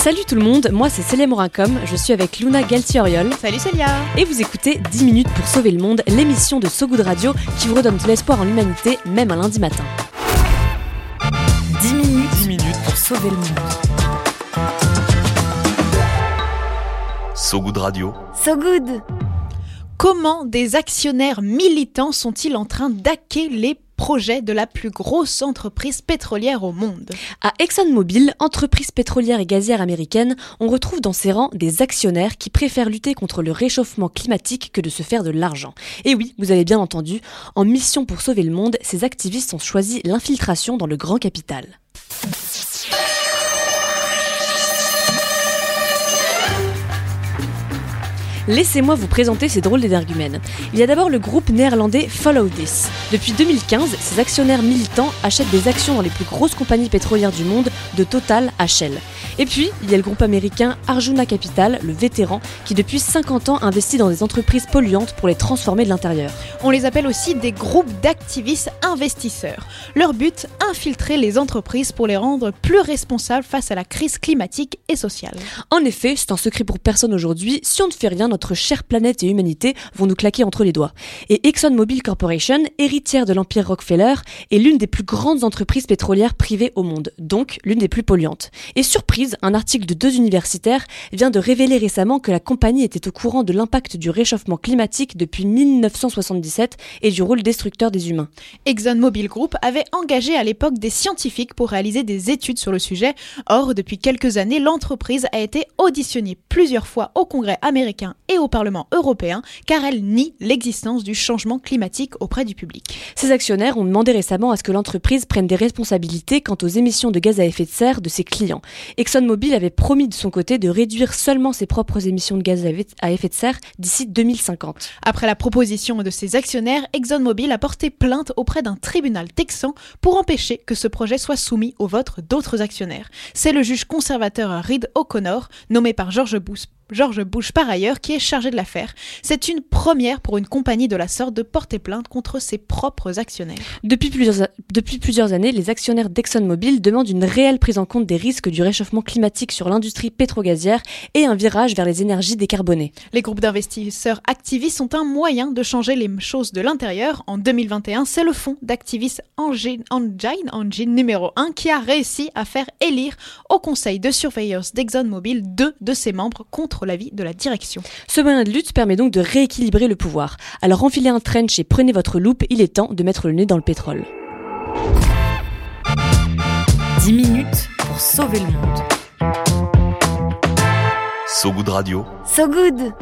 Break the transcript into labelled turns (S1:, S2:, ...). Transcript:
S1: Salut tout le monde, moi c'est Célia Morincom, je suis avec Luna Galtioriol.
S2: Salut Célia
S1: Et vous écoutez 10 minutes pour sauver le monde, l'émission de So Good Radio qui vous redonne de l'espoir en l'humanité, même un lundi matin.
S3: 10 minutes, 10 minutes pour sauver le monde.
S4: So Good Radio.
S3: So Good
S2: Comment des actionnaires militants sont-ils en train d'hacker les projets de la plus grosse entreprise pétrolière au monde.
S1: À ExxonMobil, entreprise pétrolière et gazière américaine, on retrouve dans ses rangs des actionnaires qui préfèrent lutter contre le réchauffement climatique que de se faire de l'argent. Et oui, vous avez bien entendu, en mission pour sauver le monde, ces activistes ont choisi l'infiltration dans le grand capital. Laissez-moi vous présenter ces drôles d'énergumènes. Il y a d'abord le groupe néerlandais Follow This. Depuis 2015, ces actionnaires militants achètent des actions dans les plus grosses compagnies pétrolières du monde, de Total à Shell. Et puis, il y a le groupe américain Arjuna Capital, le vétéran, qui depuis 50 ans investit dans des entreprises polluantes pour les transformer de l'intérieur.
S2: On les appelle aussi des groupes d'activistes investisseurs. Leur but, infiltrer les entreprises pour les rendre plus responsables face à la crise climatique et sociale.
S1: En effet, c'est un secret pour personne aujourd'hui, si on ne fait rien, notre chère planète et humanité vont nous claquer entre les doigts. Et ExxonMobil Corporation, héritière de l'empire Rockefeller, est l'une des plus grandes entreprises pétrolières privées au monde, donc l'une des plus polluantes. Et surprise, un article de deux universitaires vient de révéler récemment que la compagnie était au courant de l'impact du réchauffement climatique depuis 1977 et du rôle destructeur des humains.
S2: ExxonMobil Group avait engagé à l'époque des scientifiques pour réaliser des études sur le sujet. Or, depuis quelques années, l'entreprise a été auditionnée plusieurs fois au Congrès américain et au Parlement européen car elle nie l'existence du changement climatique auprès du public.
S1: Ces actionnaires ont demandé récemment à ce que l'entreprise prenne des responsabilités quant aux émissions de gaz à effet de serre de ses clients. ExxonMobil avait promis de son côté de réduire seulement ses propres émissions de gaz à effet de serre d'ici 2050.
S2: Après la proposition de ses actionnaires, ExxonMobil a porté plainte auprès d'un tribunal texan pour empêcher que ce projet soit soumis au vote d'autres actionnaires. C'est le juge conservateur Reed O'Connor, nommé par George Bush George Bush par ailleurs, qui est chargé de l'affaire. C'est une première pour une compagnie de la sorte de porter plainte contre ses propres actionnaires.
S1: Depuis plusieurs, depuis plusieurs années, les actionnaires d'ExxonMobil demandent une réelle prise en compte des risques du réchauffement climatique sur l'industrie pétrogazière et un virage vers les énergies décarbonées.
S2: Les groupes d'investisseurs activistes sont un moyen de changer les choses de l'intérieur. En 2021, c'est le fonds d'activistes Engine, Engine, Engine numéro 1 qui a réussi à faire élire au conseil de surveillance d'ExxonMobil deux de ses membres contre la vie de la direction.
S1: Ce moyen de lutte permet donc de rééquilibrer le pouvoir. Alors enfilez un trench et prenez votre loupe, il est temps de mettre le nez dans le pétrole.
S3: 10 minutes pour sauver le monde.
S4: So Good Radio.
S3: So Good